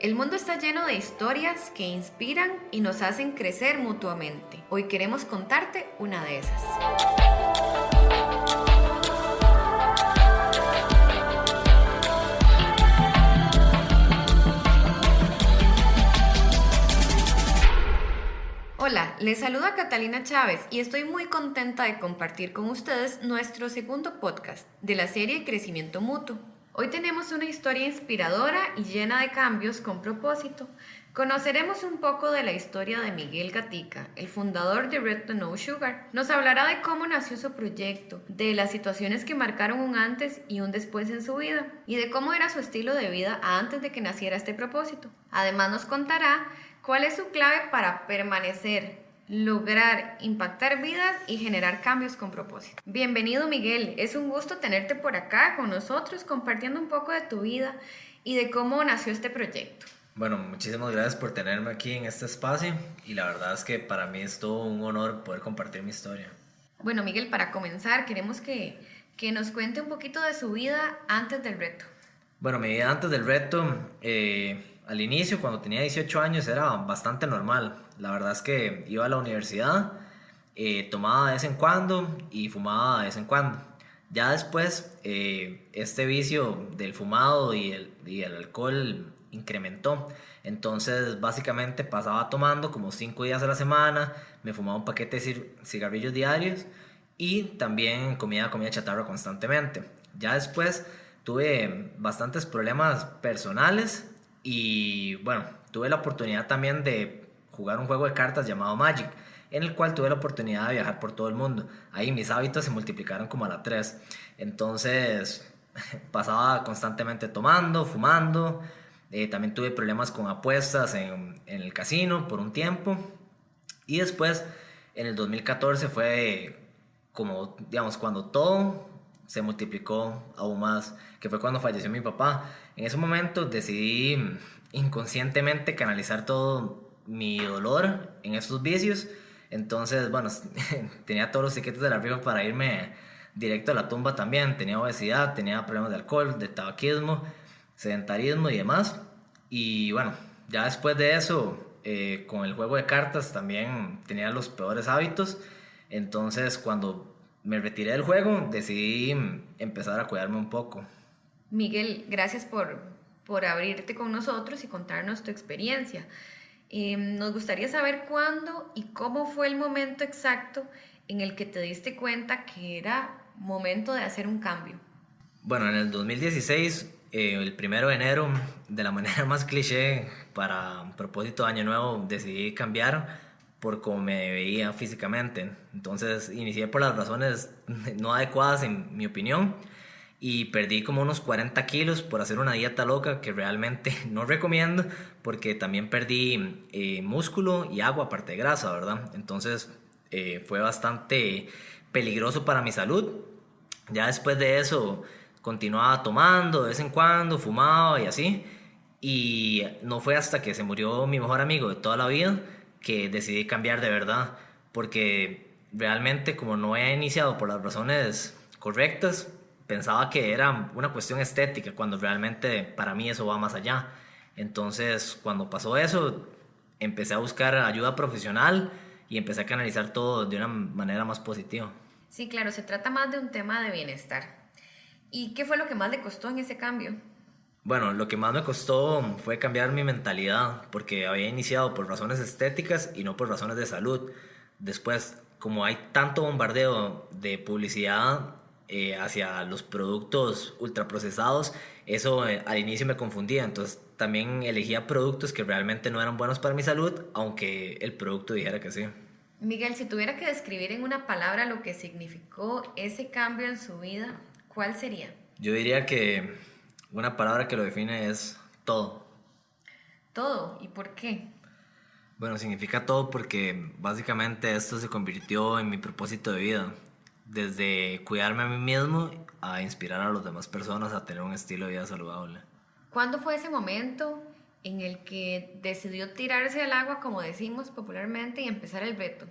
El mundo está lleno de historias que inspiran y nos hacen crecer mutuamente. Hoy queremos contarte una de esas. Hola, les saluda Catalina Chávez y estoy muy contenta de compartir con ustedes nuestro segundo podcast de la serie Crecimiento Mutuo. Hoy tenemos una historia inspiradora y llena de cambios con propósito. Conoceremos un poco de la historia de Miguel Gatica, el fundador de Red No Sugar. Nos hablará de cómo nació su proyecto, de las situaciones que marcaron un antes y un después en su vida, y de cómo era su estilo de vida antes de que naciera este propósito. Además nos contará cuál es su clave para permanecer lograr impactar vidas y generar cambios con propósito. Bienvenido Miguel, es un gusto tenerte por acá con nosotros compartiendo un poco de tu vida y de cómo nació este proyecto. Bueno, muchísimas gracias por tenerme aquí en este espacio y la verdad es que para mí es todo un honor poder compartir mi historia. Bueno Miguel, para comenzar queremos que, que nos cuente un poquito de su vida antes del reto. Bueno, mi vida antes del reto, eh, al inicio, cuando tenía 18 años, era bastante normal. La verdad es que iba a la universidad, eh, tomaba de vez en cuando y fumaba de vez en cuando. Ya después, eh, este vicio del fumado y el, alcohol incrementó. Entonces, básicamente pasaba tomando como 5 días a la semana, me fumaba un paquete de cigarrillos diarios y también comía comida chatarra constantemente. Ya después tuve bastantes problemas personales y bueno, tuve la oportunidad también de jugar un juego de cartas llamado Magic, en el cual tuve la oportunidad de viajar por todo el mundo. Ahí mis hábitos se multiplicaron como a la 3. Entonces pasaba constantemente tomando, fumando. Eh, también tuve problemas con apuestas en, en, el casino por un tiempo. Y después, en el 2014 fue como, digamos, cuando todo se multiplicó aún más, que fue cuando falleció mi papá. En ese momento decidí inconscientemente canalizar todo mi dolor en esos vicios. Entonces, bueno, tenía todos los tiquetes de la arriba para irme directo a la tumba también. Tenía obesidad, tenía problemas de alcohol, de tabaquismo, sedentarismo y demás. Y bueno, ya después de eso, eh, con el juego de cartas también tenía los peores hábitos. Entonces, cuando me retiré del juego, decidí empezar a cuidarme un poco. Miguel, gracias por, por abrirte con nosotros y contarnos tu experiencia. Em, nos gustaría saber cuándo y cómo fue el momento exacto en el que te diste cuenta que era momento de hacer un cambio. Bueno, en el 2016, eh, el primero de enero, de la manera más cliché, para propósito de año nuevo, decidí cambiar por cómo me veía físicamente. Entonces, inicié por las razones no adecuadas, en mi opinión y perdí como unos 40 kilos por hacer una dieta loca que realmente no recomiendo porque también perdí eh, músculo y agua aparte de grasa, ¿verdad? Entonces eh, fue bastante peligroso para mi salud. Ya después de eso continuaba tomando de vez en cuando, fumaba y así. Y no fue hasta que se murió mi mejor amigo de toda la vida que decidí cambiar de verdad. Porque realmente como no he iniciado por las razones correctas, pensaba que era una cuestión estética, cuando realmente para mí eso va más allá. Entonces, cuando pasó eso, empecé a buscar ayuda profesional y empecé a canalizar todo de una manera más positiva. Sí, claro, se trata más de un tema de bienestar. ¿Y qué fue lo que más le costó en ese cambio? Bueno, lo que más me costó fue cambiar mi mentalidad, porque había iniciado por razones estéticas y no por razones de salud. Después, como hay tanto bombardeo de publicidad eh, hacia los productos ultraprocesados, eso eh, al inicio me confundía, entonces también elegía productos que realmente no eran buenos para mi salud, aunque el producto dijera que sí. Miguel, si tuviera que describir en una palabra lo que significó ese cambio en su vida, ¿cuál sería? Yo diría que una palabra que lo define es todo. ¿Todo? ¿Y por qué? Bueno, significa todo porque básicamente esto se convirtió en mi propósito de vida desde cuidarme a mí mismo a inspirar a las demás personas a tener un estilo de vida saludable. ¿Cuándo fue ese momento en el que decidió tirarse al agua, como decimos popularmente, y empezar el reto?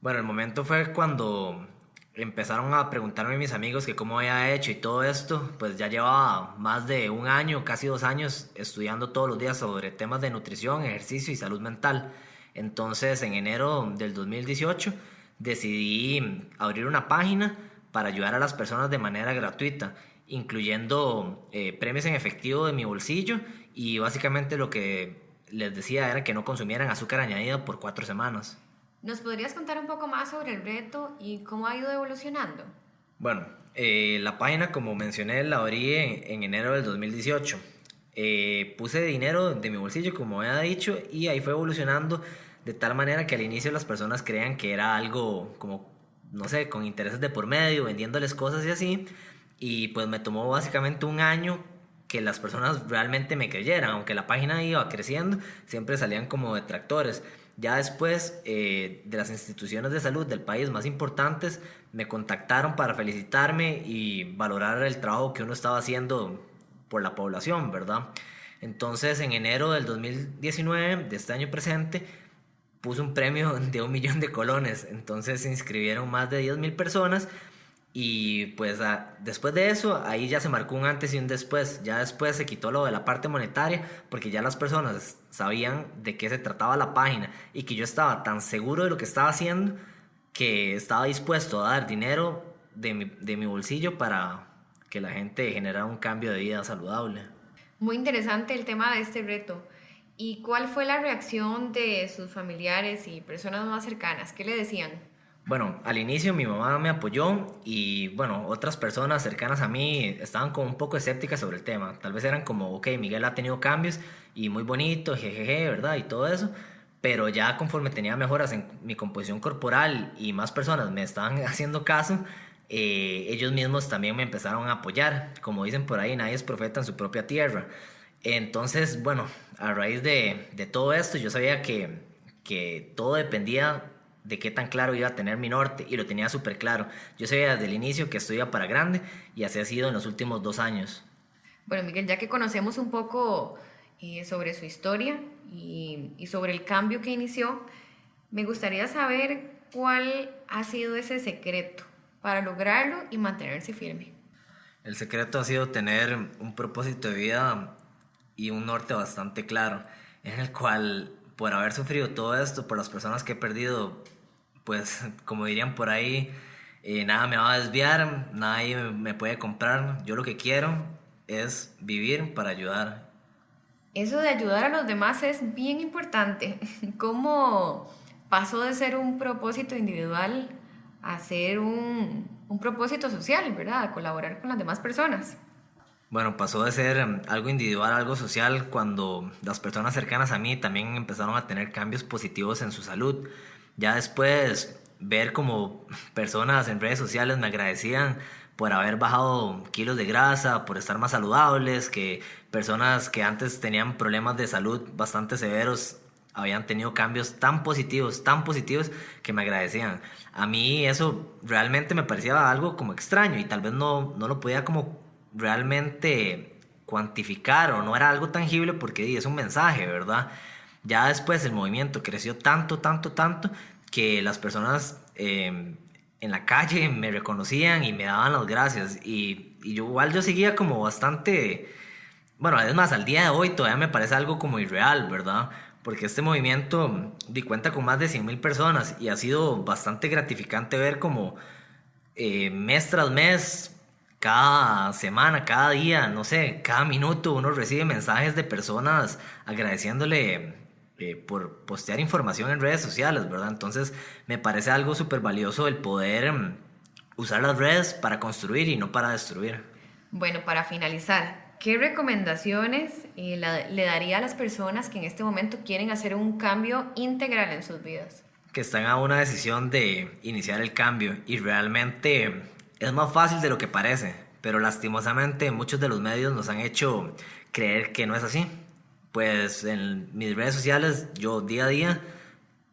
Bueno, el momento fue cuando empezaron a preguntarme mis amigos que cómo había hecho y todo esto, pues ya llevaba más de un año, casi dos años, estudiando todos los días sobre temas de nutrición, ejercicio y salud mental. Entonces, en enero del 2018, decidí abrir una página para ayudar a las personas de manera gratuita, incluyendo eh, premios en efectivo de mi bolsillo y básicamente lo que les decía era que no consumieran azúcar añadida por cuatro semanas. ¿Nos podrías contar un poco más sobre el reto y cómo ha ido evolucionando? Bueno, eh, la página, como mencioné, la abrí en, enero del 2018. Eh, puse dinero de mi bolsillo, como he dicho, y ahí fue evolucionando de tal manera que al inicio las personas creían que era algo como, no sé, con intereses de por medio, vendiéndoles cosas y así. Y pues me tomó básicamente un año que las personas realmente me creyeran, aunque la página iba creciendo, siempre salían como detractores. Ya después eh, de las instituciones de salud del país más importantes me contactaron para felicitarme y valorar el trabajo que uno estaba haciendo por la población, ¿verdad? Entonces en enero del 2019, de este año presente, puse un premio de un millón de colones. Entonces se inscribieron más de 10 mil personas y pues después de eso, ahí ya se marcó un antes y un después. Ya después se quitó lo de la parte monetaria porque ya las personas sabían de qué se trataba la página y que yo estaba tan seguro de lo que estaba haciendo que estaba dispuesto a dar dinero de mi, de mi bolsillo para que la gente generara un cambio de vida saludable. Muy interesante el tema de este reto. ¿Y cuál fue la reacción de sus familiares y personas más cercanas? ¿Qué le decían? Bueno, al inicio mi mamá me apoyó y bueno, otras personas cercanas a mí estaban como un poco escépticas sobre el tema. Tal vez eran como, ok, Miguel ha tenido cambios y muy bonito, jejeje, ¿verdad? Y todo eso. Pero ya conforme tenía mejoras en mi composición corporal y más personas me estaban haciendo caso, eh, ellos mismos también me empezaron a apoyar. Como dicen por ahí, nadie es profeta en su propia tierra. Entonces, bueno, a raíz de, de todo esto, yo sabía que, que todo dependía de qué tan claro iba a tener mi norte y lo tenía súper claro. Yo sabía desde el inicio que estoy para grande y así ha sido en los últimos dos años. Bueno, Miguel, ya que conocemos un poco eh, sobre su historia y, y sobre el cambio que inició, me gustaría saber cuál ha sido ese secreto para lograrlo y mantenerse firme. El secreto ha sido tener un propósito de vida y un norte bastante claro, en el cual por haber sufrido todo esto, por las personas que he perdido pues como dirían por ahí, eh, nada me va a desviar, nadie me puede comprar. Yo lo que quiero es vivir para ayudar. Eso de ayudar a los demás es bien importante. ¿Cómo pasó de ser un propósito individual a ser un, un propósito social, ¿verdad? A colaborar con las demás personas. Bueno, pasó de ser em, algo individual a algo social cuando las personas cercanas a mí también empezaron a tener cambios positivos en su salud. Ya después ver como personas en redes sociales me agradecían por haber bajado kilos de grasa, por estar más saludables, que personas que antes tenían problemas de salud bastante severos habían tenido cambios tan positivos, tan positivos que me agradecían. A mí eso realmente me parecía algo como extraño y tal vez no, no lo podía como realmente cuantificar o no era algo tangible porque es un mensaje, ¿verdad? Ya después el movimiento creció tanto, tanto, tanto que las personas em, en la calle me reconocían y me daban las gracias. Y, y, yo igual yo seguía como bastante, bueno, es más, al día de hoy todavía me parece algo como irreal, ¿verdad? Porque este movimiento di cuenta con más de 100 mil personas y ha sido bastante gratificante ver como eh, mes tras mes, cada semana, cada día, no sé, cada minuto uno recibe mensajes de personas agradeciéndole eh, por postear información en redes sociales, ¿verdad? Entonces me parece algo súper valioso el poder mm, usar las redes para construir y no para destruir. Bueno, para finalizar, ¿qué recomendaciones eh, le daría a las personas que en este momento quieren hacer un cambio integral en sus vidas? Que están a una decisión de iniciar el cambio y realmente es más fácil de lo que parece, pero lastimosamente muchos de los medios nos han hecho creer que no es así pues en mis redes sociales yo día a día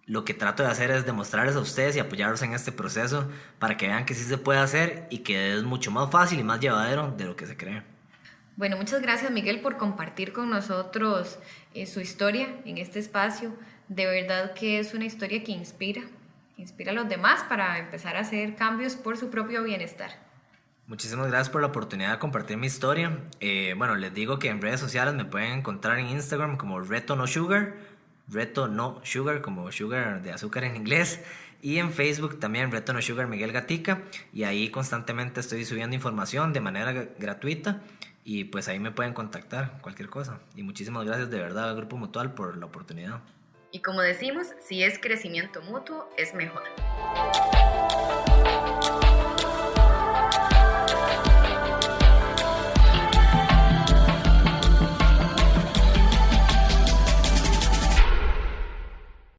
lo que trato de hacer es demostrarles a ustedes y apoyarlos en este proceso para que vean que sí se puede hacer y que es mucho más fácil y más llevadero de lo que se cree. Bueno, muchas gracias Miguel por compartir con nosotros eh, su historia en este espacio. De verdad que es una historia que inspira inspira a los demás para empezar a hacer cambios por su propio bienestar. Muchísimas gracias por la oportunidad de compartir mi historia. Eh, bueno, les digo que en redes sociales me pueden encontrar en Instagram como Reto No Sugar, Reto No Sugar, como sugar de azúcar en inglés. Y en Facebook también Reto No Sugar Miguel Gatica. Y ahí constantemente estoy subiendo información de manera gratuita. Y pues ahí me pueden contactar cualquier cosa. Y muchísimas gracias de verdad al Grupo Mutual por la oportunidad. Y como decimos, si es crecimiento mutuo, es mejor.